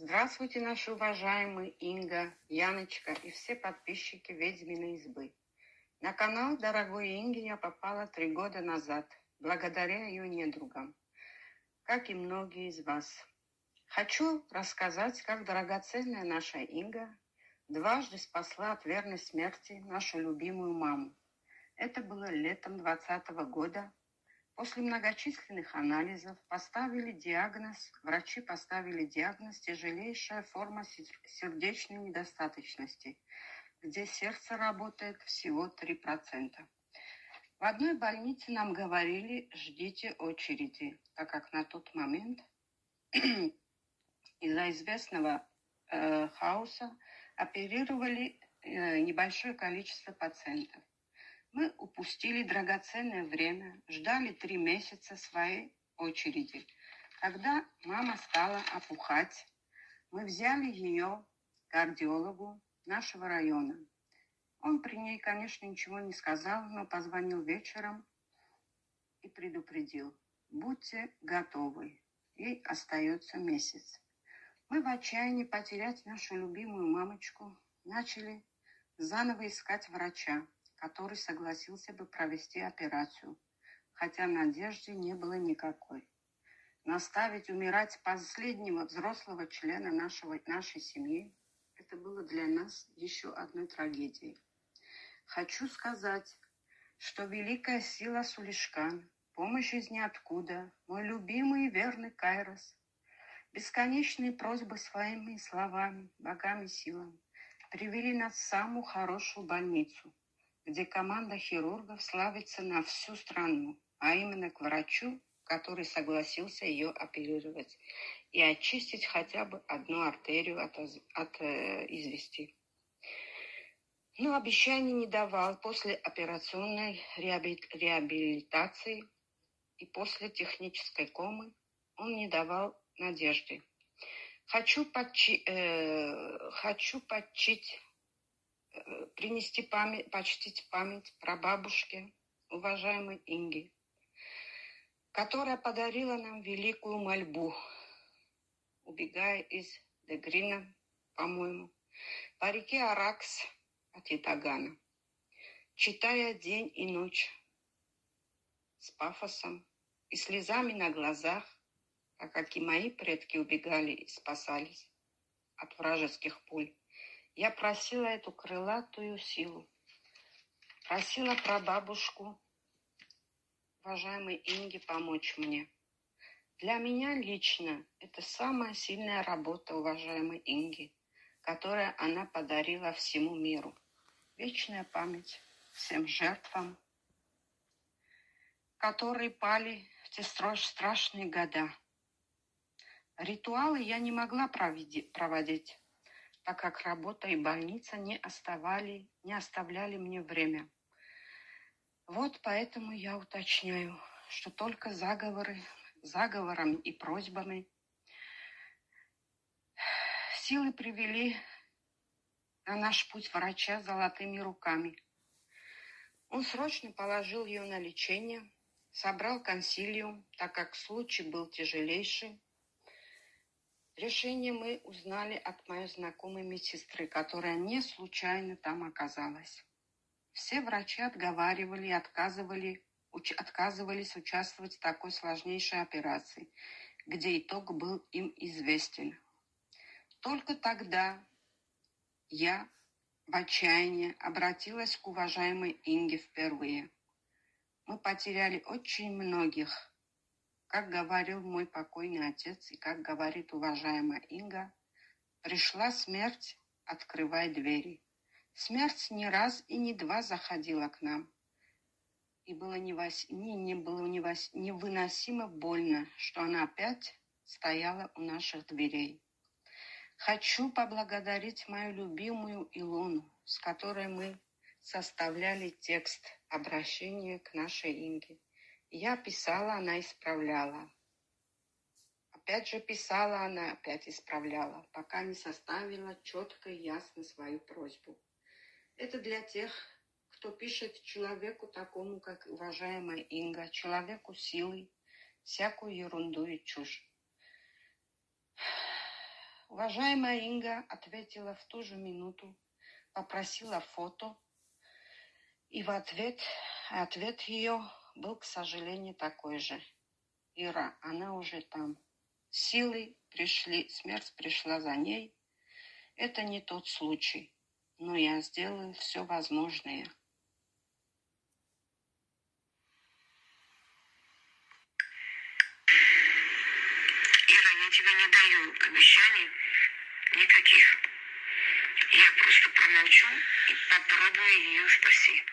Здравствуйте, наши уважаемые Инга, Яночка и все подписчики «Ведьминой избы». На канал дорогой Инги я попала три года назад, благодаря ее недругам, как и многие из вас. Хочу рассказать, как драгоценная наша Инга дважды спасла от верной смерти нашу любимую маму. Это было летом двадцатого года, После многочисленных анализов поставили диагноз, врачи поставили диагноз тяжелейшая форма сердечной недостаточности, где сердце работает всего 3%. В одной больнице нам говорили, ждите очереди, так как на тот момент из-за известного э, хаоса оперировали э, небольшое количество пациентов. Мы упустили драгоценное время, ждали три месяца своей очереди. Когда мама стала опухать, мы взяли ее кардиологу нашего района. Он при ней, конечно, ничего не сказал, но позвонил вечером и предупредил. Будьте готовы, ей остается месяц. Мы в отчаянии потерять нашу любимую мамочку начали заново искать врача который согласился бы провести операцию, хотя надежды не было никакой. Наставить умирать последнего взрослого члена нашего, нашей семьи – это было для нас еще одной трагедией. Хочу сказать, что великая сила Сулишкан, помощь из ниоткуда, мой любимый и верный Кайрос, бесконечные просьбы своими словами, богами силами привели нас в самую хорошую больницу, где команда хирургов славится на всю страну, а именно к врачу, который согласился ее оперировать и очистить хотя бы одну артерию от, от э, извести. Но обещаний не давал после операционной реабилитации и после технической комы он не давал надежды. Хочу, подчи, э, хочу подчить принести память, почтить память про бабушки, уважаемой Инги, которая подарила нам великую мольбу, убегая из Дегрина, по-моему, по реке Аракс от Итагана, читая день и ночь с пафосом и слезами на глазах, так как и мои предки убегали и спасались от вражеских пуль. Я просила эту крылатую силу. Просила про бабушку, уважаемой Инге, помочь мне. Для меня лично это самая сильная работа, уважаемой Инги, которая она подарила всему миру. Вечная память всем жертвам, которые пали в те страшные года. Ритуалы я не могла проводить, так как работа и больница не, оставали, не оставляли мне время. Вот поэтому я уточняю, что только заговоры, заговорами и просьбами силы привели на наш путь врача золотыми руками. Он срочно положил ее на лечение, собрал консилиум, так как случай был тяжелейший, Решение мы узнали от моей знакомой медсестры, которая не случайно там оказалась. Все врачи отговаривали и отказывали, уч, отказывались участвовать в такой сложнейшей операции, где итог был им известен. Только тогда я в отчаянии обратилась к уважаемой Инге впервые. Мы потеряли очень многих, как говорил мой покойный отец и как говорит уважаемая Инга, пришла смерть, открывай двери. Смерть не раз и не два заходила к нам. И было, невос... не, не было невос... невыносимо больно, что она опять стояла у наших дверей. Хочу поблагодарить мою любимую Илону, с которой мы составляли текст обращения к нашей Инге. Я писала, она исправляла. Опять же писала, она опять исправляла, пока не составила четко и ясно свою просьбу. Это для тех, кто пишет человеку такому, как уважаемая Инга, человеку силы, всякую ерунду и чушь. уважаемая Инга ответила в ту же минуту, попросила фото, и в ответ, ответ ее был, к сожалению, такой же. Ира, она уже там. Силы пришли, смерть пришла за ней. Это не тот случай, но я сделаю все возможное. Ира, я тебе не даю обещаний никаких. Я просто промолчу и попробую ее спасти.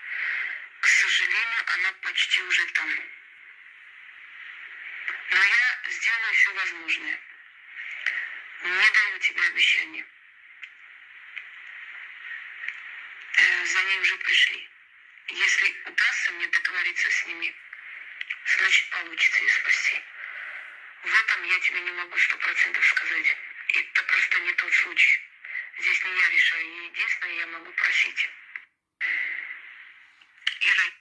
К сожалению, она почти уже там. Но я сделаю все возможное. Не даю тебе обещания. Э, за ней уже пришли. Если удастся мне договориться с ними, значит получится ее спасти. В этом я тебе не могу сто процентов сказать. Это просто не тот случай. Здесь не я решаю. Единственное, я могу просить. Ира,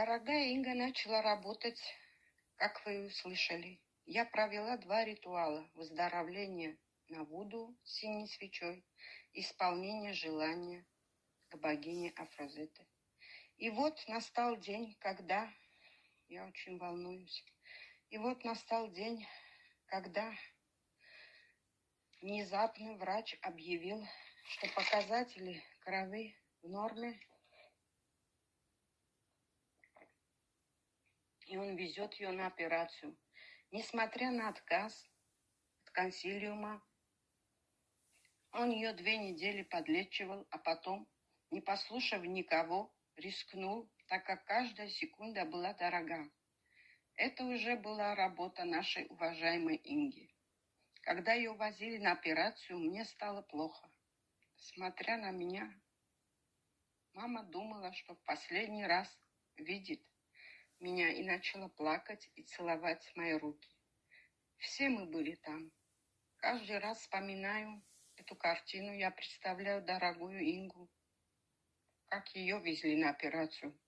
Дорогая Инга начала работать, как вы услышали. Я провела два ритуала. Выздоровление на Вуду с синей свечой, исполнение желания к богине Афрозиты. И вот настал день, когда... Я очень волнуюсь. И вот настал день, когда внезапно врач объявил, что показатели крови в норме, и он везет ее на операцию. Несмотря на отказ от консилиума, он ее две недели подлечивал, а потом, не послушав никого, рискнул, так как каждая секунда была дорога. Это уже была работа нашей уважаемой Инги. Когда ее возили на операцию, мне стало плохо. Смотря на меня, мама думала, что в последний раз видит меня и начала плакать и целовать мои руки. Все мы были там. Каждый раз вспоминаю эту картину, я представляю дорогую Ингу, как ее везли на операцию,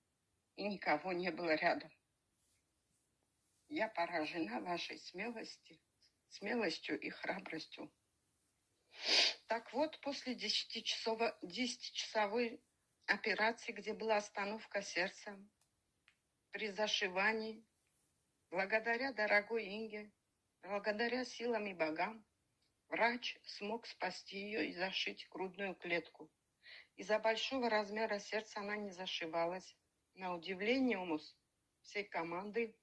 и никого не было рядом. Я поражена вашей смелости, смелостью и храбростью. Так вот, после 10-часовой 10 операции, где была остановка сердца, при зашивании, благодаря дорогой Инге, благодаря силам и богам, врач смог спасти ее и зашить грудную клетку. Из-за большого размера сердца она не зашивалась. На удивление умус всей команды,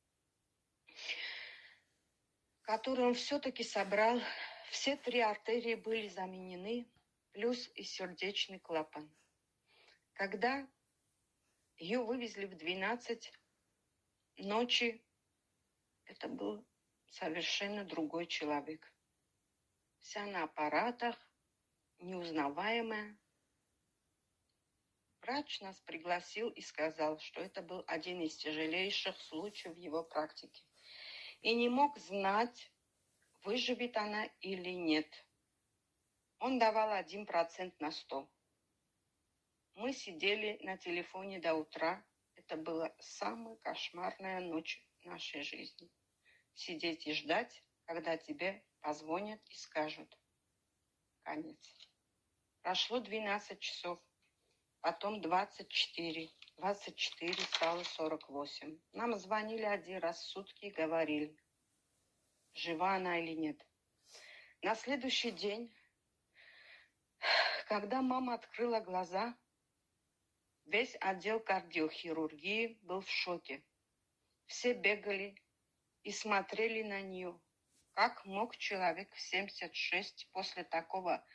которую он все-таки собрал, все три артерии были заменены, плюс и сердечный клапан. Когда ее вывезли в 12 ночи, это был совершенно другой человек. Вся на аппаратах, неузнаваемая. Врач нас пригласил и сказал, что это был один из тяжелейших случаев его практике. И не мог знать, выживет она или нет. Он давал один процент на сто. Мы сидели на телефоне до утра. Это была самая кошмарная ночь нашей жизни. Сидеть и ждать, когда тебе позвонят и скажут конец. Прошло 12 часов, потом 24. 24 стало 48. Нам звонили один раз в сутки и говорили, жива она или нет. На следующий день, когда мама открыла глаза, весь отдел кардиохирургии был в шоке. Все бегали и смотрели на нее. Как мог человек в 76 после такого,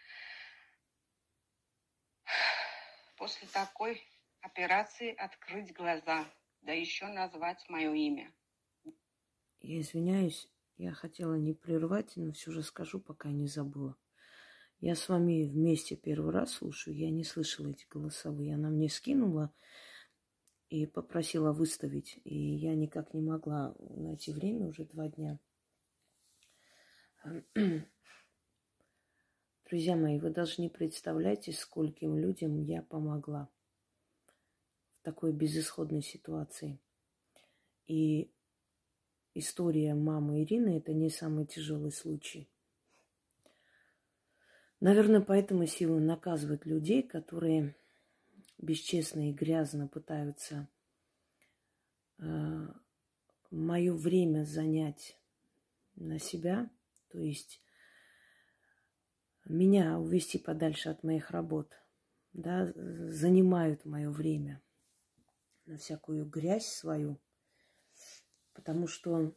после такой операции открыть глаза, да еще назвать мое имя? Я извиняюсь, я хотела не прервать, но все же скажу, пока не забыла. Я с вами вместе первый раз слушаю, я не слышала эти голосовые. Она мне скинула и попросила выставить, и я никак не могла найти время, уже два дня. Друзья мои, вы даже не представляете, скольким людям я помогла в такой безысходной ситуации. И история мамы Ирины – это не самый тяжелый случай. Наверное, поэтому сила наказывает людей, которые бесчестно и грязно пытаются э, мое время занять на себя, то есть меня увести подальше от моих работ, да, занимают мое время на всякую грязь свою, потому что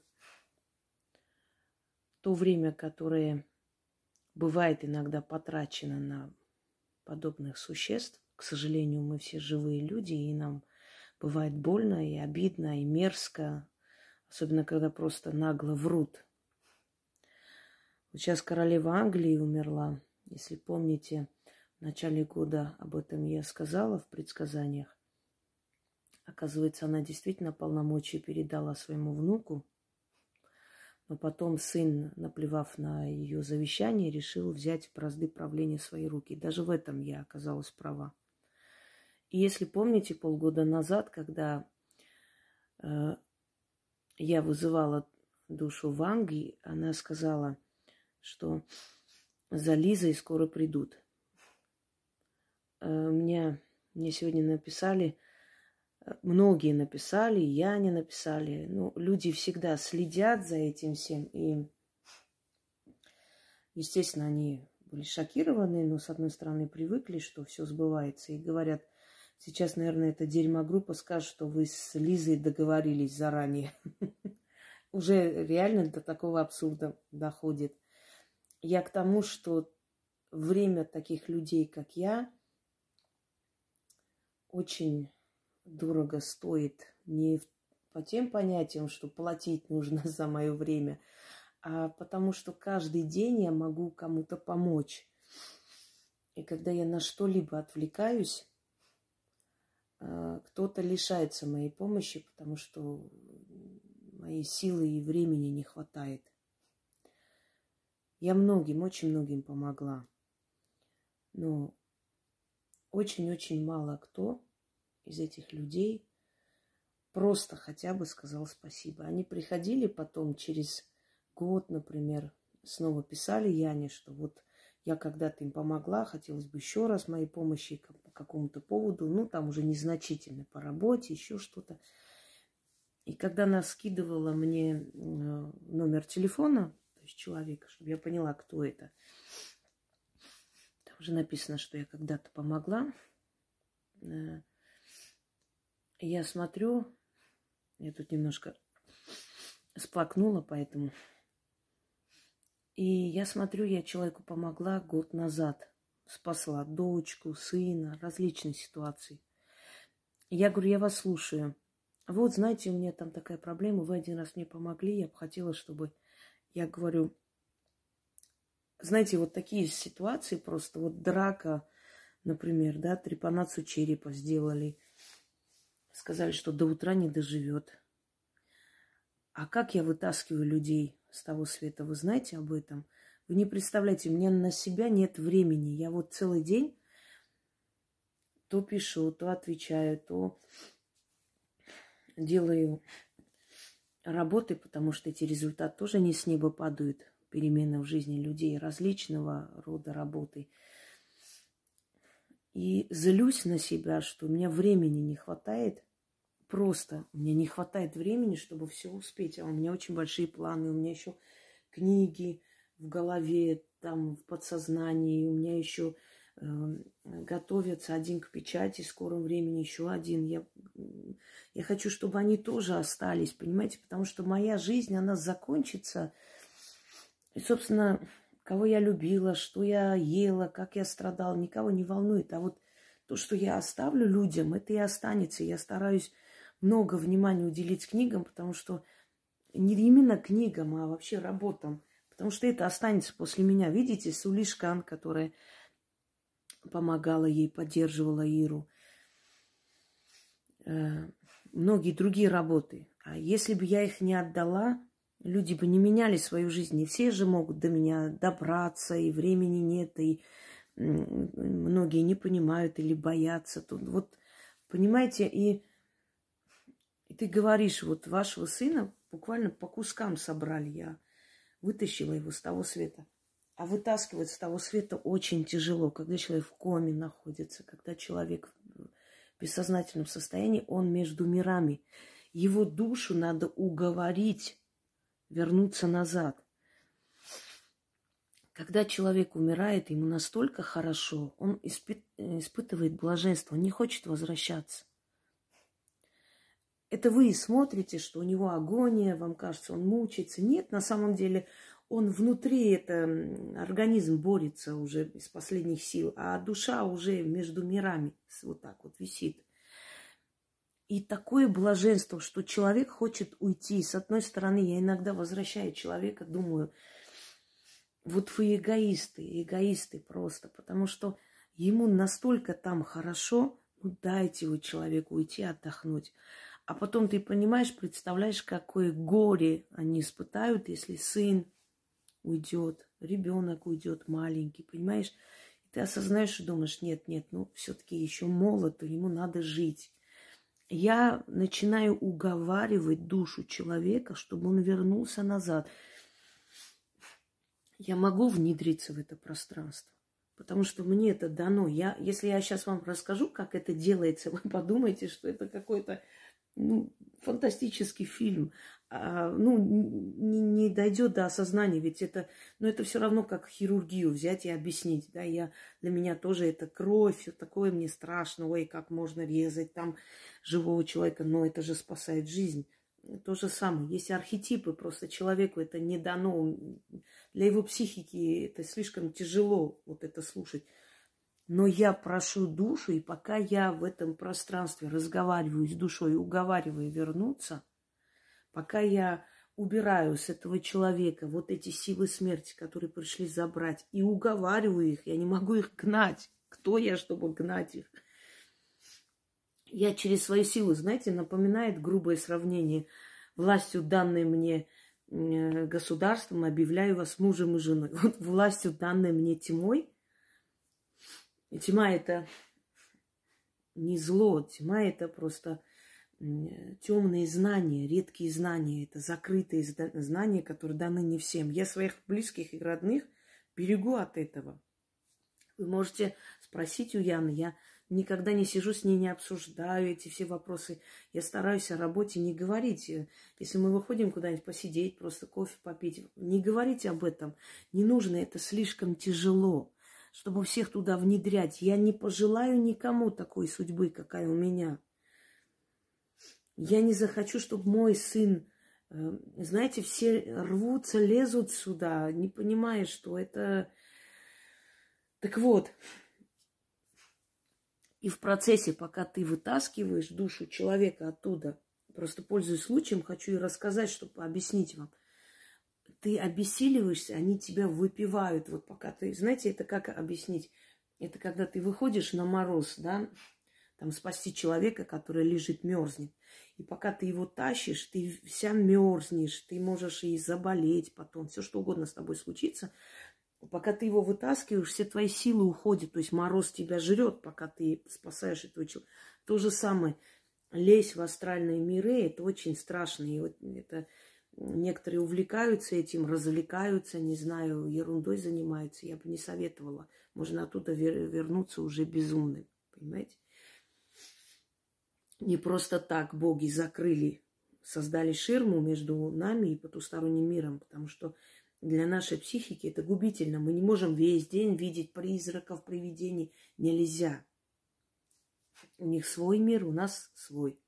то время, которое бывает иногда потрачено на подобных существ, к сожалению, мы все живые люди, и нам бывает больно и обидно, и мерзко, особенно когда просто нагло врут. Вот сейчас королева Англии умерла, если помните, в начале года об этом я сказала в предсказаниях. Оказывается, она действительно полномочия передала своему внуку, но потом сын, наплевав на ее завещание, решил взять бразды правления в свои руки. Даже в этом я оказалась права. И если помните, полгода назад, когда э, я вызывала душу Ванги, она сказала, что за Лизой скоро придут. Э, мне, мне сегодня написали, многие написали, я не написали. Ну, люди всегда следят за этим всем. И, естественно, они были шокированы, но, с одной стороны, привыкли, что все сбывается. И говорят, сейчас, наверное, эта дерьмогруппа скажет, что вы с Лизой договорились заранее. Уже реально до такого абсурда доходит. Я к тому, что время таких людей, как я, очень дорого стоит. Не по тем понятиям, что платить нужно за мое время, а потому что каждый день я могу кому-то помочь. И когда я на что-либо отвлекаюсь, а, кто-то лишается моей помощи, потому что моей силы и времени не хватает. Я многим, очень многим помогла. Но очень-очень мало кто из этих людей просто хотя бы сказал спасибо. Они приходили потом через год, например, снова писали Яне, что вот я когда-то им помогла, хотелось бы еще раз моей помощи по какому-то поводу, ну, там уже незначительно по работе, еще что-то. И когда она скидывала мне э, номер телефона, то есть человека, чтобы я поняла, кто это, там уже написано, что я когда-то помогла, э, я смотрю, я тут немножко сплакнула, поэтому. И я смотрю, я человеку помогла год назад. Спасла дочку, сына, различные ситуации. Я говорю, я вас слушаю. Вот, знаете, у меня там такая проблема, вы один раз мне помогли, я бы хотела, чтобы... Я говорю, знаете, вот такие ситуации просто, вот драка, например, да, трепанацию черепа сделали – Сказали, что до утра не доживет. А как я вытаскиваю людей с того света, вы знаете об этом? Вы не представляете, меня на себя нет времени. Я вот целый день то пишу, то отвечаю, то делаю работы, потому что эти результаты тоже не с неба падают. Перемены в жизни людей различного рода работы. И злюсь на себя, что у меня времени не хватает просто мне не хватает времени, чтобы все успеть. А у меня очень большие планы, у меня еще книги в голове, там в подсознании, у меня еще э, готовятся один к печати, в скором времени еще один. Я, я хочу, чтобы они тоже остались, понимаете, потому что моя жизнь, она закончится. И, собственно, кого я любила, что я ела, как я страдала, никого не волнует. А вот то, что я оставлю людям, это и останется. Я стараюсь много внимания уделить книгам, потому что не именно книгам, а вообще работам. Потому что это останется после меня. Видите, Сулишкан, которая помогала ей, поддерживала Иру. Э, многие другие работы. А если бы я их не отдала, люди бы не меняли свою жизнь. Не все же могут до меня добраться, и времени нет, и многие не понимают или боятся. Тут вот, понимаете, и ты говоришь, вот вашего сына буквально по кускам собрали. Я вытащила его с того света. А вытаскивать с того света очень тяжело, когда человек в коме находится, когда человек в бессознательном состоянии, он между мирами. Его душу надо уговорить вернуться назад. Когда человек умирает, ему настолько хорошо, он испы- испытывает блаженство, он не хочет возвращаться. Это вы смотрите, что у него агония, вам кажется, он мучается. Нет, на самом деле он внутри, это организм борется уже из последних сил, а душа уже между мирами вот так вот висит. И такое блаженство, что человек хочет уйти. С одной стороны, я иногда возвращаю человека, думаю, вот вы эгоисты, эгоисты просто, потому что ему настолько там хорошо, ну дайте вы человеку уйти отдохнуть. А потом ты понимаешь, представляешь, какое горе они испытают, если сын уйдет, ребенок уйдет маленький, понимаешь? И ты осознаешь и думаешь, нет, нет, ну все-таки еще молод, ему надо жить. Я начинаю уговаривать душу человека, чтобы он вернулся назад я могу внедриться в это пространство. Потому что мне это дано. Я, если я сейчас вам расскажу, как это делается, вы подумаете, что это какой-то ну, фантастический фильм. А, ну, не, не дойдет до осознания, ведь это, ну, это все равно как хирургию взять и объяснить. Да, я, для меня тоже это кровь, все такое мне страшно, ой, как можно резать там живого человека, но это же спасает жизнь. То же самое. Есть архетипы, просто человеку это не дано для его психики это слишком тяжело вот это слушать. Но я прошу душу, и пока я в этом пространстве разговариваю с душой, уговариваю вернуться, пока я убираю с этого человека вот эти силы смерти, которые пришли забрать, и уговариваю их, я не могу их гнать. Кто я, чтобы гнать их? Я через свою силу, знаете, напоминает грубое сравнение властью данной мне Э, государством, объявляю вас мужем и женой. Вот властью, данной мне тьмой, и тьма это не зло, тьма это просто темные знания, редкие знания, это закрытые знания, которые даны не всем. Я своих близких и родных берегу от этого. Вы можете спросить у Яны, я никогда не сижу с ней, не обсуждаю эти все вопросы. Я стараюсь о работе не говорить. Если мы выходим куда-нибудь посидеть, просто кофе попить, не говорите об этом. Не нужно, это слишком тяжело, чтобы всех туда внедрять. Я не пожелаю никому такой судьбы, какая у меня. Я не захочу, чтобы мой сын, э, знаете, все рвутся, лезут сюда, не понимая, что это... Так вот, и в процессе, пока ты вытаскиваешь душу человека оттуда, просто пользуясь случаем, хочу и рассказать, чтобы объяснить вам. Ты обессиливаешься, они тебя выпивают. Вот пока ты... Знаете, это как объяснить? Это когда ты выходишь на мороз, да, там спасти человека, который лежит, мерзнет. И пока ты его тащишь, ты вся мерзнешь, ты можешь и заболеть потом, все что угодно с тобой случится. Пока ты его вытаскиваешь, все твои силы уходят. То есть мороз тебя жрет, пока ты спасаешь этого человека. То же самое. Лезь в астральные миры, это очень страшно. И вот это некоторые увлекаются этим, развлекаются, не знаю, ерундой занимаются. Я бы не советовала. Можно оттуда вернуться уже безумным. Понимаете? Не просто так боги закрыли, создали ширму между нами и потусторонним миром, потому что для нашей психики это губительно. Мы не можем весь день видеть призраков, привидений. Нельзя. У них свой мир, у нас свой.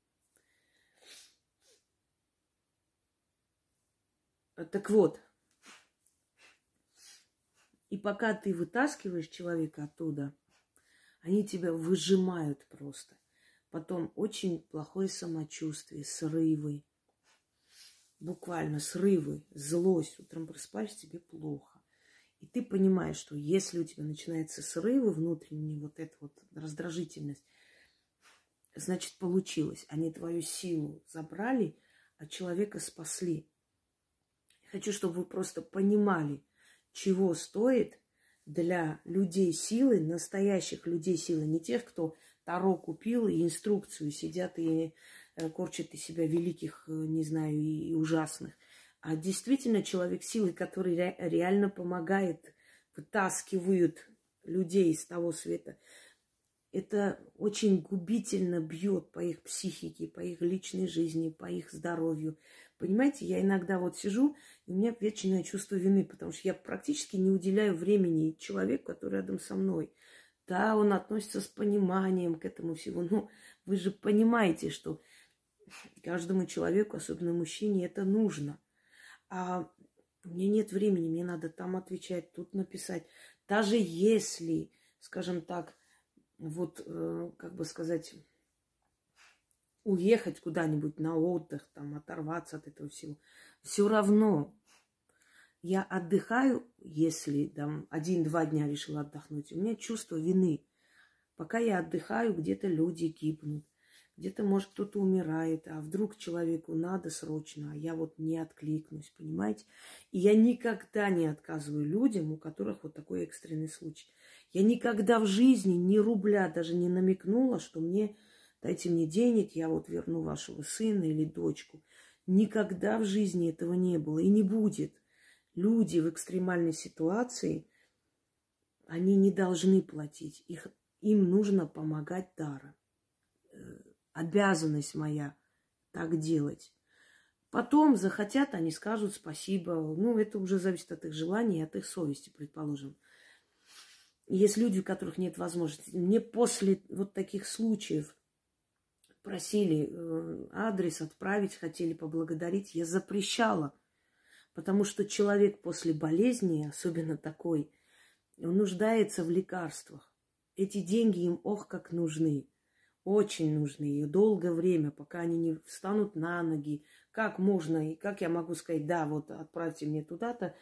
Так вот, и пока ты вытаскиваешь человека оттуда, они тебя выжимают просто. Потом очень плохое самочувствие, срывы, буквально срывы, злость, утром просыпаешься, тебе плохо. И ты понимаешь, что если у тебя начинаются срывы внутренние, вот эта вот раздражительность, значит, получилось. Они твою силу забрали, а человека спасли. Хочу, чтобы вы просто понимали, чего стоит для людей силы, настоящих людей силы, не тех, кто Таро купил и инструкцию, сидят и э, корчат из себя великих, э, не знаю, и ужасных, а действительно человек силы, который реально помогает, вытаскивают людей из того света. Это очень губительно бьет по их психике, по их личной жизни, по их здоровью. Понимаете, я иногда вот сижу, и у меня вечное чувство вины, потому что я практически не уделяю времени человеку, который рядом со мной. Да, он относится с пониманием к этому всему, но вы же понимаете, что каждому человеку, особенно мужчине, это нужно. А меня нет времени, мне надо там отвечать, тут написать. Даже если, скажем так, вот, э, как бы сказать, уехать куда-нибудь на отдых, там, оторваться от этого всего. Все равно я отдыхаю, если там один-два дня решила отдохнуть, у меня чувство вины. Пока я отдыхаю, где-то люди гибнут, где-то, может, кто-то умирает, а вдруг человеку надо срочно, а я вот не откликнусь, понимаете? И я никогда не отказываю людям, у которых вот такой экстренный случай. Я никогда в жизни ни рубля даже не намекнула, что мне дайте мне денег, я вот верну вашего сына или дочку. Никогда в жизни этого не было и не будет. Люди в экстремальной ситуации, они не должны платить. Их, им нужно помогать даром. Э, обязанность моя так делать. Потом захотят, они скажут спасибо. Ну, это уже зависит от их желаний, от их совести, предположим. Есть люди, у которых нет возможности. Мне после вот таких случаев просили э, адрес отправить, хотели поблагодарить, я запрещала. Потому что человек после болезни, особенно такой, он нуждается в лекарствах. Эти деньги им ох как нужны. Очень нужны. И долгое время, пока они не встанут на ноги. Как можно, и как я могу сказать, да, вот отправьте мне туда-то,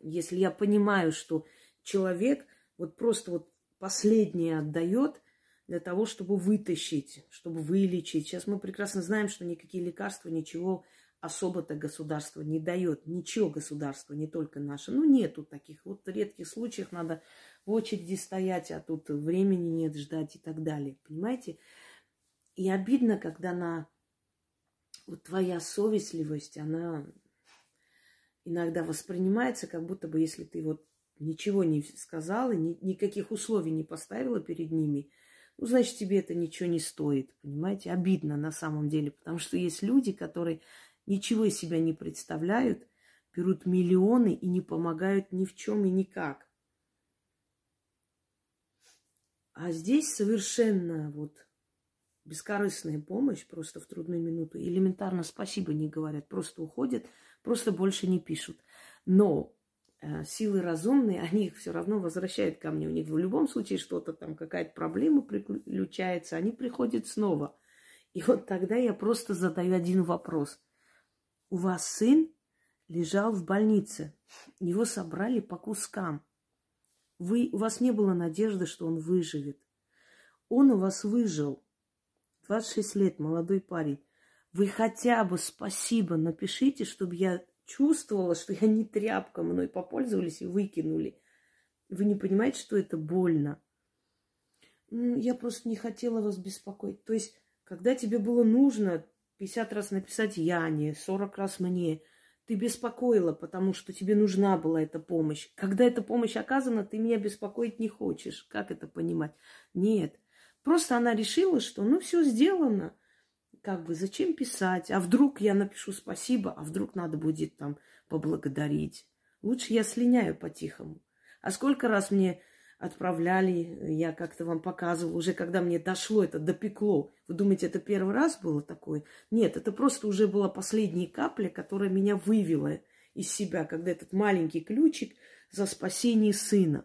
если я понимаю, что человек вот просто вот последнее отдает – для того, чтобы вытащить, чтобы вылечить. Сейчас мы прекрасно знаем, что никакие лекарства, ничего особо-то государство не дает. Ничего государство, не только наше. Ну, нету таких. Вот редких случаях надо в очереди стоять, а тут времени нет ждать и так далее. Понимаете? И обидно, когда на вот твоя совестливость, она иногда воспринимается, как будто бы если ты вот ничего не сказала, ни, никаких условий не поставила перед ними – ну, значит, тебе это ничего не стоит, понимаете? Обидно на самом деле, потому что есть люди, которые ничего из себя не представляют, берут миллионы и не помогают ни в чем и никак. А здесь совершенно вот бескорыстная помощь просто в трудную минуту. Элементарно спасибо не говорят, просто уходят, просто больше не пишут. Но силы разумные, они их все равно возвращают ко мне. У них в любом случае что-то там, какая-то проблема приключается, они приходят снова. И вот тогда я просто задаю один вопрос. У вас сын лежал в больнице, его собрали по кускам. Вы, у вас не было надежды, что он выживет. Он у вас выжил. 26 лет, молодой парень. Вы хотя бы спасибо напишите, чтобы я чувствовала, что я не тряпка, мной попользовались и выкинули. Вы не понимаете, что это больно? Я просто не хотела вас беспокоить. То есть, когда тебе было нужно 50 раз написать Яне, 40 раз мне, ты беспокоила, потому что тебе нужна была эта помощь. Когда эта помощь оказана, ты меня беспокоить не хочешь. Как это понимать? Нет. Просто она решила, что ну все сделано как бы зачем писать? А вдруг я напишу спасибо, а вдруг надо будет там поблагодарить? Лучше я слиняю по-тихому. А сколько раз мне отправляли, я как-то вам показывала, уже когда мне дошло это, допекло. Вы думаете, это первый раз было такое? Нет, это просто уже была последняя капля, которая меня вывела из себя, когда этот маленький ключик за спасение сына.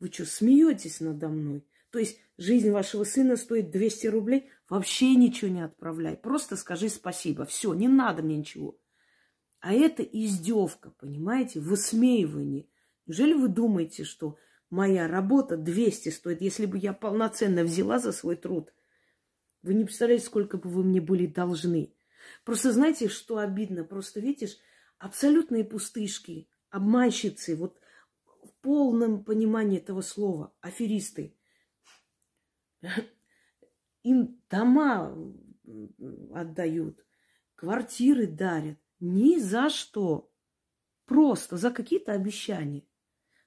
Вы что, смеетесь надо мной? То есть жизнь вашего сына стоит 200 рублей, вообще ничего не отправляй. Просто скажи спасибо. Все, не надо мне ничего. А это издевка, понимаете, высмеивание. Неужели вы думаете, что моя работа 200 стоит, если бы я полноценно взяла за свой труд? Вы не представляете, сколько бы вы мне были должны. Просто знаете, что обидно? Просто видишь, абсолютные пустышки, обманщицы, вот в полном понимании этого слова, аферисты – им дома отдают, квартиры дарят. Ни за что. Просто за какие-то обещания.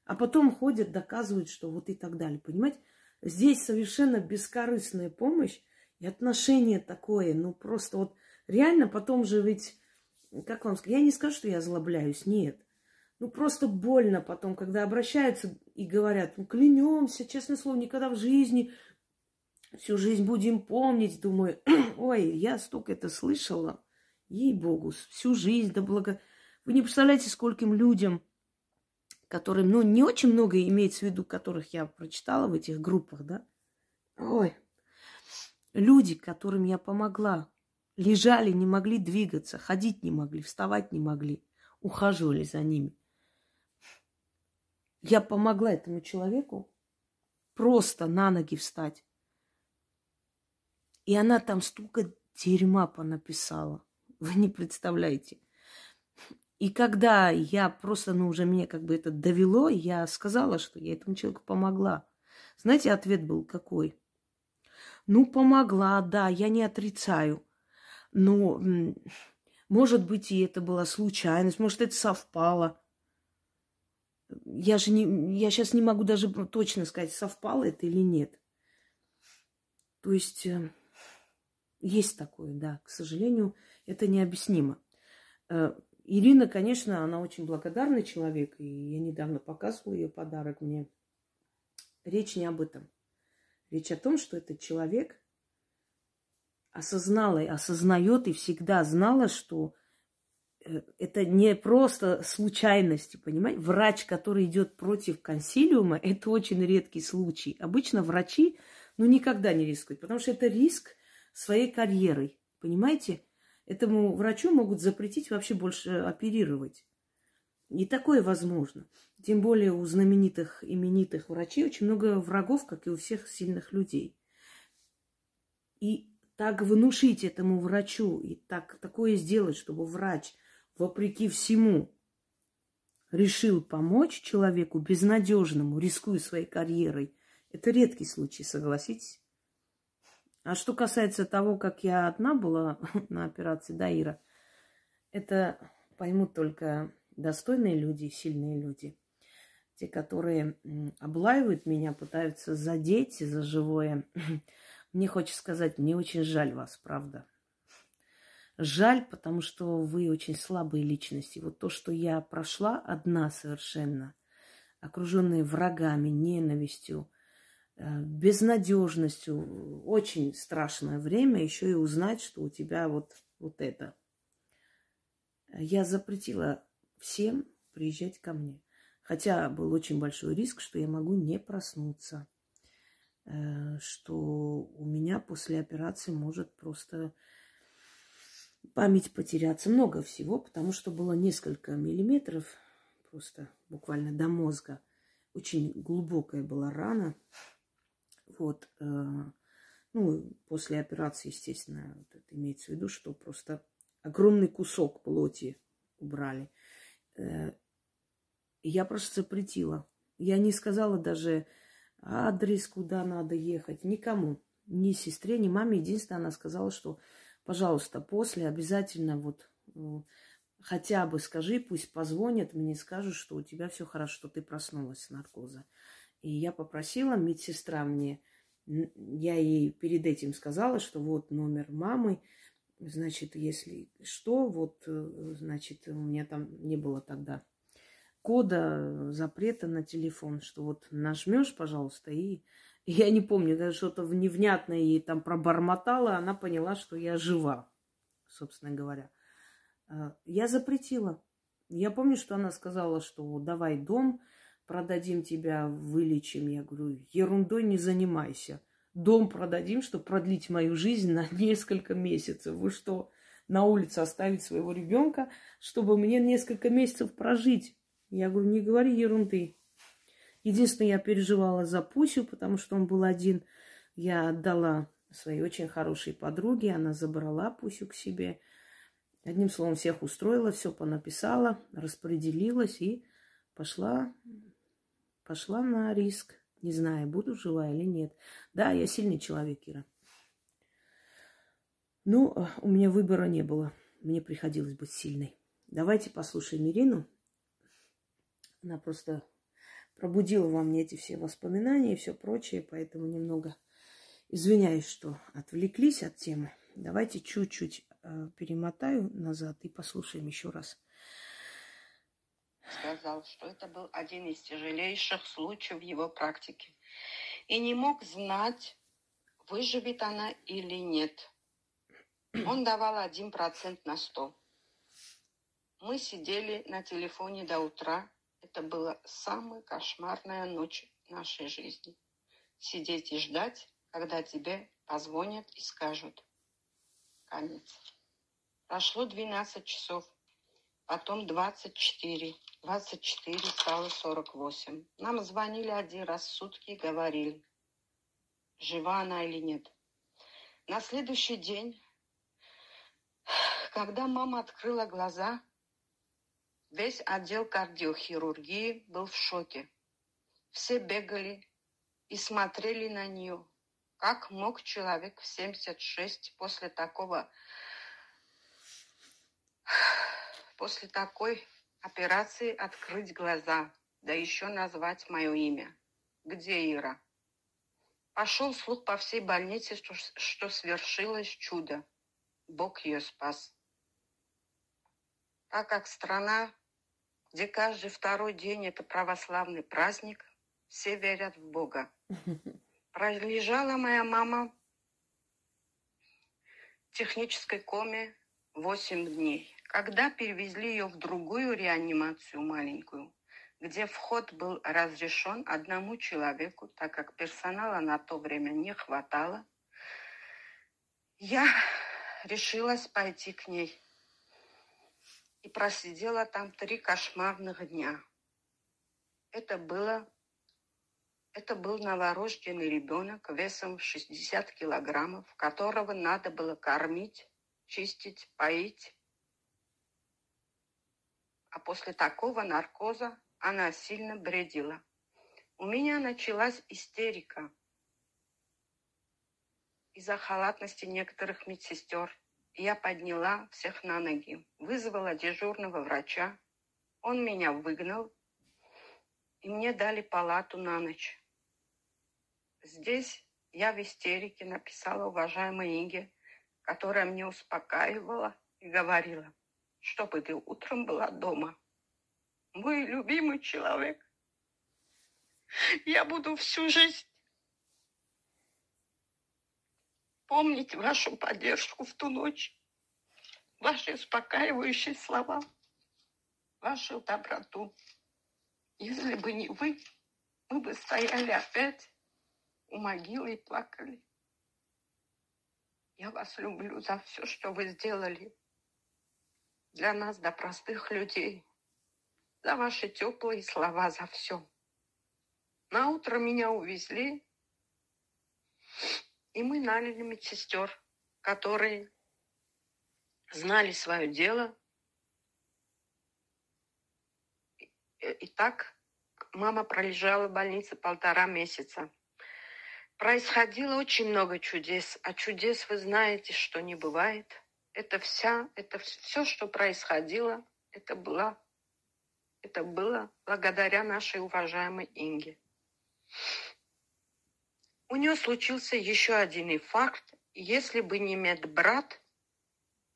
А потом ходят, доказывают, что вот и так далее. Понимаете? Здесь совершенно бескорыстная помощь и отношение такое. Ну, просто вот реально потом же ведь, как вам сказать, я не скажу, что я озлобляюсь, нет. Ну, просто больно потом, когда обращаются и говорят, ну, клянемся, честное слово, никогда в жизни, всю жизнь будем помнить. Думаю, ой, я столько это слышала. Ей-богу, всю жизнь, да благо... Вы не представляете, скольким людям, которым, ну, не очень много имеется в виду, которых я прочитала в этих группах, да? Ой, люди, которым я помогла, лежали, не могли двигаться, ходить не могли, вставать не могли, ухаживали за ними. Я помогла этому человеку просто на ноги встать. И она там столько дерьма понаписала. Вы не представляете. И когда я просто, ну, уже меня как бы это довело, я сказала, что я этому человеку помогла. Знаете, ответ был какой? Ну, помогла, да, я не отрицаю. Но, может быть, и это была случайность, может, это совпало. Я же не, я сейчас не могу даже точно сказать, совпало это или нет. То есть э, есть такое, да, к сожалению, это необъяснимо. Э, Ирина, конечно, она очень благодарный человек, и я недавно показывала ее подарок мне. Речь не об этом. Речь о том, что этот человек осознала и осознает и всегда знала, что э, это не просто случайности, понимаете? Врач, который идет против консилиума, это очень редкий случай. Обычно врачи, ну, никогда не рискуют, потому что это риск своей карьерой, понимаете? Этому врачу могут запретить вообще больше оперировать. И такое возможно. Тем более у знаменитых, именитых врачей очень много врагов, как и у всех сильных людей. И так внушить этому врачу, и так, такое сделать, чтобы врач, вопреки всему, решил помочь человеку безнадежному, рискуя своей карьерой, это редкий случай, согласитесь? А что касается того, как я одна была на операции Даира, это поймут только достойные люди, сильные люди. Те, которые облаивают меня, пытаются задеть за живое. Мне хочется сказать, мне очень жаль вас, правда. Жаль, потому что вы очень слабые личности. Вот то, что я прошла одна совершенно, окруженная врагами, ненавистью, безнадежностью. Очень страшное время еще и узнать, что у тебя вот, вот это. Я запретила всем приезжать ко мне. Хотя был очень большой риск, что я могу не проснуться. Э, что у меня после операции может просто память потеряться. Много всего, потому что было несколько миллиметров, просто буквально до мозга. Очень глубокая была рана. Вот, э, ну, после операции, естественно, вот это имеется в виду, что просто огромный кусок плоти убрали. Э, я просто запретила. Я не сказала даже адрес, куда надо ехать, никому. Ни сестре, ни маме. Единственное, она сказала, что, пожалуйста, после обязательно вот э, хотя бы скажи, пусть позвонят, мне скажут, что у тебя все хорошо, что ты проснулась с наркоза. И я попросила, медсестра мне, я ей перед этим сказала, что вот номер мамы, значит, если что, вот, э, значит, у меня там не было тогда кода запрета на телефон, что вот нажмешь, пожалуйста, и я не помню, даже что-то невнятное ей там пробормотала, она поняла, что я жива, собственно говоря. А, я запретила. Я помню, что она сказала, что давай дом, продадим тебя, вылечим. Я говорю, ерундой не занимайся. Дом продадим, чтобы продлить мою жизнь на несколько месяцев. Вы что, на улице оставить своего ребенка, чтобы мне несколько месяцев прожить? Я говорю, не говори ерунды. Единственное, я переживала за Пусю, потому что он был один. Я отдала своей очень хорошей подруге, она забрала Пусю к себе. Одним словом, всех устроила, все понаписала, распределилась и пошла пошла на риск. Не знаю, буду жива или нет. Да, я сильный человек, Ира. Ну, у меня выбора не было. Мне приходилось быть сильной. Давайте послушаем Ирину. Она просто пробудила во мне эти все воспоминания и все прочее, поэтому немного извиняюсь, что отвлеклись от темы. Давайте чуть-чуть э, перемотаю назад и послушаем еще раз. Сказал, что это был один из тяжелейших случаев его практике. И не мог знать, выживет она или нет. Он давал один процент на сто. Мы сидели на телефоне до утра. Это была самая кошмарная ночь нашей жизни. Сидеть и ждать, когда тебе позвонят и скажут конец. Прошло 12 часов, потом 24, 24 стало 48. Нам звонили один раз в сутки и говорили, жива она или нет. На следующий день, когда мама открыла глаза, Весь отдел кардиохирургии был в шоке. Все бегали и смотрели на нее. Как мог человек в 76 после такого, после такой операции открыть глаза, да еще назвать мое имя? Где Ира? Пошел слух по всей больнице, что, что свершилось чудо. Бог ее спас. Так как страна где каждый второй день это православный праздник, все верят в Бога. Пролежала моя мама в технической коме 8 дней. Когда перевезли ее в другую реанимацию маленькую, где вход был разрешен одному человеку, так как персонала на то время не хватало, я решилась пойти к ней и просидела там три кошмарных дня. Это было это был новорожденный ребенок весом 60 килограммов, которого надо было кормить, чистить, поить. А после такого наркоза она сильно бредила. У меня началась истерика из-за халатности некоторых медсестер я подняла всех на ноги, вызвала дежурного врача. Он меня выгнал, и мне дали палату на ночь. Здесь я в истерике написала уважаемой Инге, которая мне успокаивала и говорила, чтобы ты утром была дома. Мой любимый человек. Я буду всю жизнь помнить вашу поддержку в ту ночь, ваши успокаивающие слова, вашу доброту. Если бы не вы, мы бы стояли опять у могилы и плакали. Я вас люблю за все, что вы сделали для нас, до простых людей, за ваши теплые слова, за все. На утро меня увезли, и мы наняли медсестер, которые знали свое дело. И так мама пролежала в больнице полтора месяца. Происходило очень много чудес, а чудес вы знаете, что не бывает. Это вся, это все, что происходило, это было, это было благодаря нашей уважаемой Инге. У нее случился еще один инфаркт. Если бы не медбрат,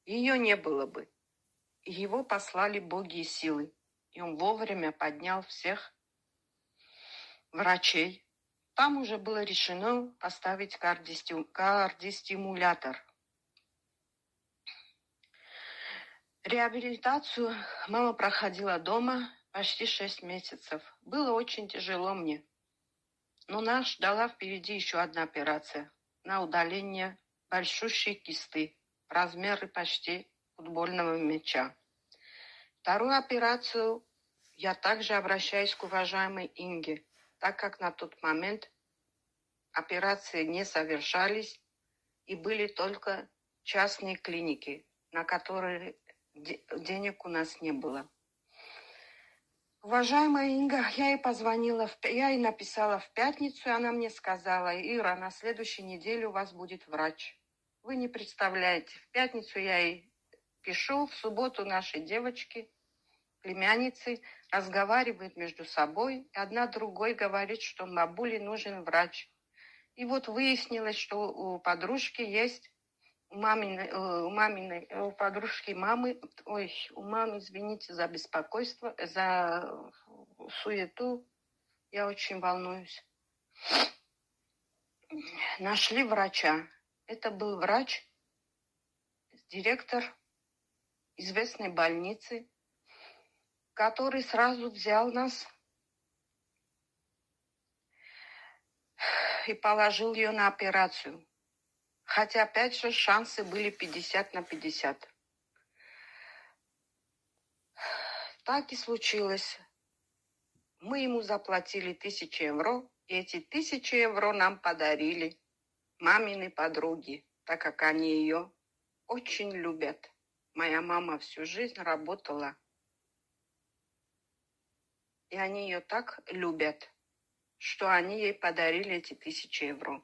ее не было бы. Его послали боги и силы. И он вовремя поднял всех врачей. Там уже было решено поставить кардистимулятор. Реабилитацию мама проходила дома почти шесть месяцев. Было очень тяжело мне. Но нас ждала впереди еще одна операция на удаление большущей кисты, размеры почти футбольного мяча. Вторую операцию я также обращаюсь к уважаемой Инге, так как на тот момент операции не совершались и были только частные клиники, на которые денег у нас не было. Уважаемая Инга, я ей позвонила, я ей написала в пятницу, и она мне сказала, Ира, на следующей неделе у вас будет врач. Вы не представляете. В пятницу я ей пишу, в субботу наши девочки, племянницы, разговаривают между собой. И одна другой говорит, что бабуле нужен врач. И вот выяснилось, что у подружки есть маминой, э, у маминой, у подружки мамы, ой, у мамы, извините за беспокойство, за суету, я очень волнуюсь. Нашли врача. Это был врач, директор известной больницы, который сразу взял нас и положил ее на операцию. Хотя, опять же, шансы были 50 на 50. Так и случилось. Мы ему заплатили тысячи евро, и эти тысячи евро нам подарили мамины подруги, так как они ее очень любят. Моя мама всю жизнь работала, и они ее так любят, что они ей подарили эти тысячи евро.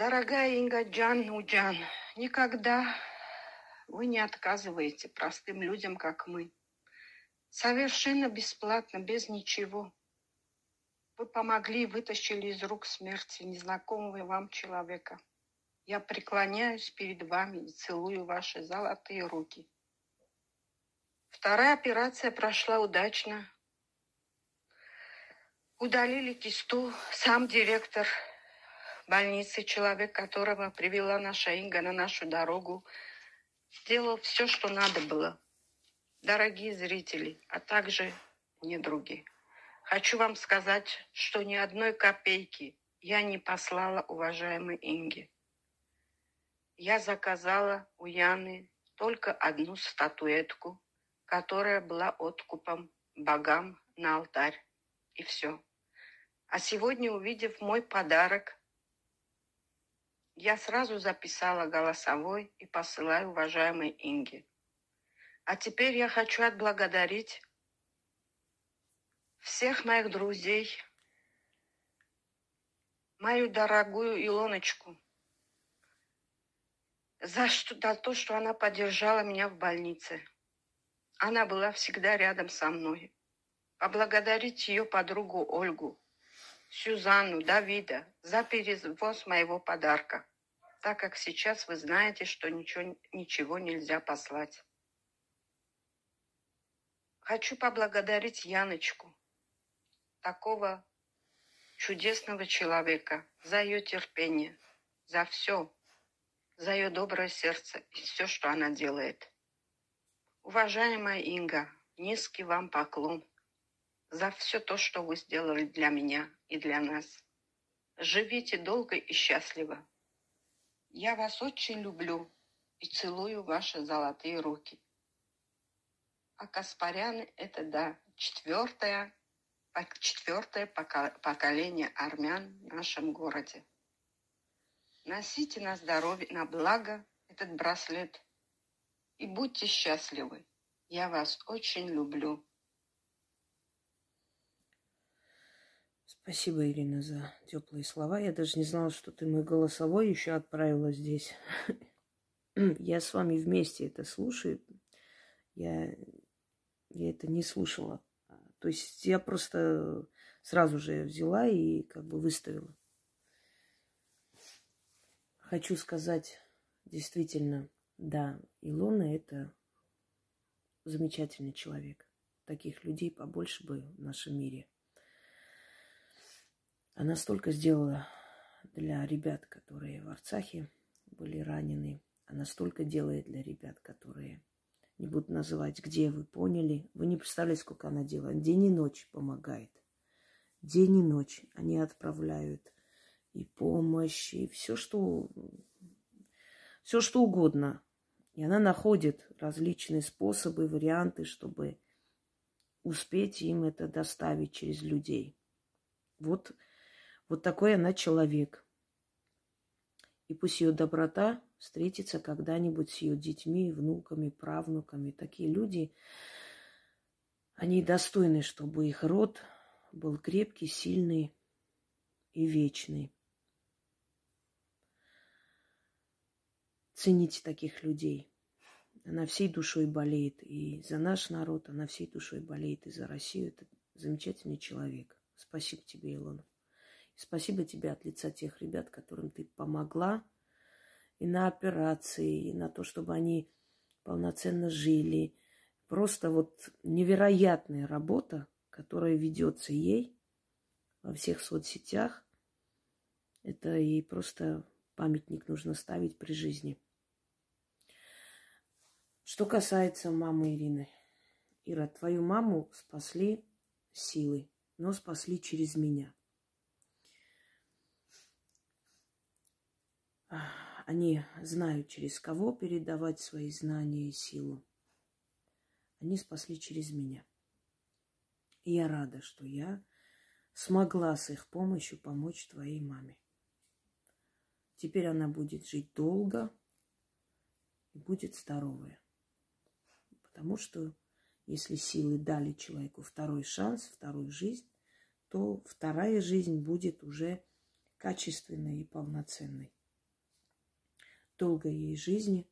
Дорогая Инга Джан Уджан, никогда вы не отказываете простым людям, как мы. Совершенно бесплатно, без ничего. Вы помогли и вытащили из рук смерти незнакомого вам человека. Я преклоняюсь перед вами и целую ваши золотые руки. Вторая операция прошла удачно. Удалили кисту. Сам директор больницы, человек, которого привела наша Инга на нашу дорогу, сделал все, что надо было. Дорогие зрители, а также недруги, хочу вам сказать, что ни одной копейки я не послала уважаемой Инге. Я заказала у Яны только одну статуэтку, которая была откупом богам на алтарь. И все. А сегодня, увидев мой подарок, я сразу записала голосовой и посылаю уважаемой Инге. А теперь я хочу отблагодарить всех моих друзей, мою дорогую Илоночку, за, что, за то, что она поддержала меня в больнице. Она была всегда рядом со мной. Поблагодарить ее подругу Ольгу, Сюзанну, Давида за перевоз моего подарка так как сейчас вы знаете, что ничего, ничего нельзя послать. Хочу поблагодарить Яночку, такого чудесного человека, за ее терпение, за все, за ее доброе сердце и все, что она делает. Уважаемая Инга, низкий вам поклон за все то, что вы сделали для меня и для нас. Живите долго и счастливо. Я вас очень люблю и целую ваши золотые руки. А Каспаряны – это, да, четвертое, четвертое поколение армян в нашем городе. Носите на здоровье, на благо этот браслет и будьте счастливы. Я вас очень люблю. Спасибо, Ирина, за теплые слова. Я даже не знала, что ты мой голосовой еще отправила здесь. Я с вами вместе это слушаю. Я, я это не слушала. То есть я просто сразу же взяла и как бы выставила. Хочу сказать, действительно, да, Илона это замечательный человек. Таких людей побольше бы в нашем мире. Она столько сделала для ребят, которые в Арцахе были ранены. Она столько делает для ребят, которые не буду называть, где вы поняли. Вы не представляете, сколько она делает. День и ночь помогает. День и ночь они отправляют и помощь, и все, что, все, что угодно. И она находит различные способы, варианты, чтобы успеть им это доставить через людей. Вот вот такой она человек. И пусть ее доброта встретится когда-нибудь с ее детьми, внуками, правнуками. Такие люди, они достойны, чтобы их род был крепкий, сильный и вечный. ценить таких людей. Она всей душой болеет и за наш народ, она всей душой болеет и за Россию. Это замечательный человек. Спасибо тебе, Илона. Спасибо тебе от лица тех ребят, которым ты помогла и на операции, и на то, чтобы они полноценно жили. Просто вот невероятная работа, которая ведется ей во всех соцсетях. Это и просто памятник нужно ставить при жизни. Что касается мамы Ирины. Ира, твою маму спасли силой, но спасли через меня. Они знают, через кого передавать свои знания и силу. Они спасли через меня. И я рада, что я смогла с их помощью помочь твоей маме. Теперь она будет жить долго и будет здоровая. Потому что если силы дали человеку второй шанс, вторую жизнь, то вторая жизнь будет уже качественной и полноценной. Долгой ей жизни.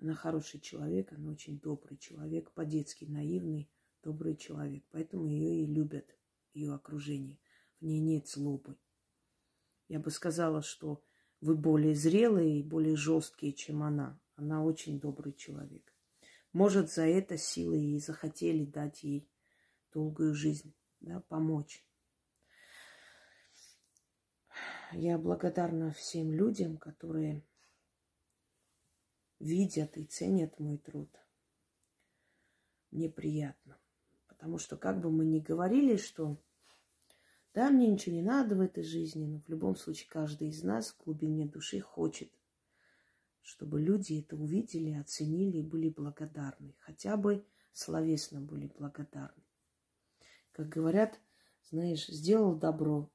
Она хороший человек, она очень добрый человек, по-детски наивный, добрый человек. Поэтому ее и любят, ее окружение. В ней нет злобы. Я бы сказала, что вы более зрелые и более жесткие, чем она. Она очень добрый человек. Может, за это силы и захотели дать ей долгую жизнь, да, помочь. Я благодарна всем людям, которые видят и ценят мой труд. Мне приятно. Потому что как бы мы ни говорили, что да, мне ничего не надо в этой жизни, но в любом случае каждый из нас в глубине души хочет чтобы люди это увидели, оценили и были благодарны. Хотя бы словесно были благодарны. Как говорят, знаешь, сделал добро,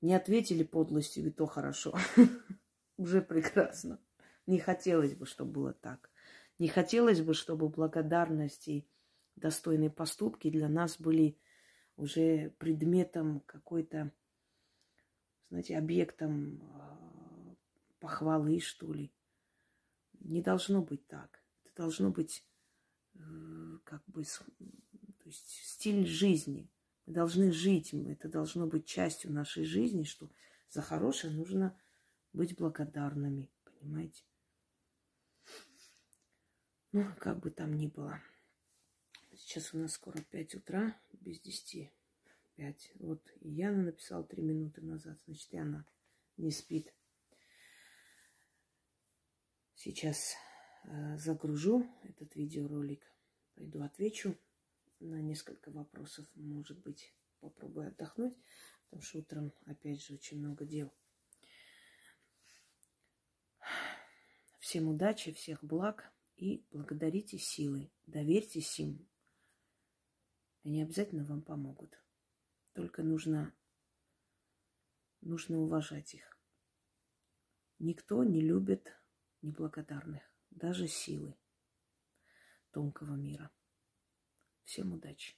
не ответили подлостью, и то хорошо. Уже прекрасно. Не хотелось бы, чтобы было так. Не хотелось бы, чтобы благодарность и достойные поступки для нас были уже предметом какой-то, знаете, объектом а, похвалы, что ли. Не должно быть так. Это должно быть э, как бы то есть стиль жизни. Мы должны жить, это должно быть частью нашей жизни, что за хорошее нужно быть благодарными, понимаете? Ну, как бы там ни было. Сейчас у нас скоро 5 утра, без 10. 5. Вот и Яна написала 3 минуты назад, значит, и она не спит. Сейчас э, загружу этот видеоролик, пойду отвечу на несколько вопросов, может быть, попробую отдохнуть, потому что утром, опять же, очень много дел. Всем удачи, всех благ и благодарите силы, доверьтесь им. Они обязательно вам помогут. Только нужно, нужно уважать их. Никто не любит неблагодарных, даже силы тонкого мира. Всем удачи!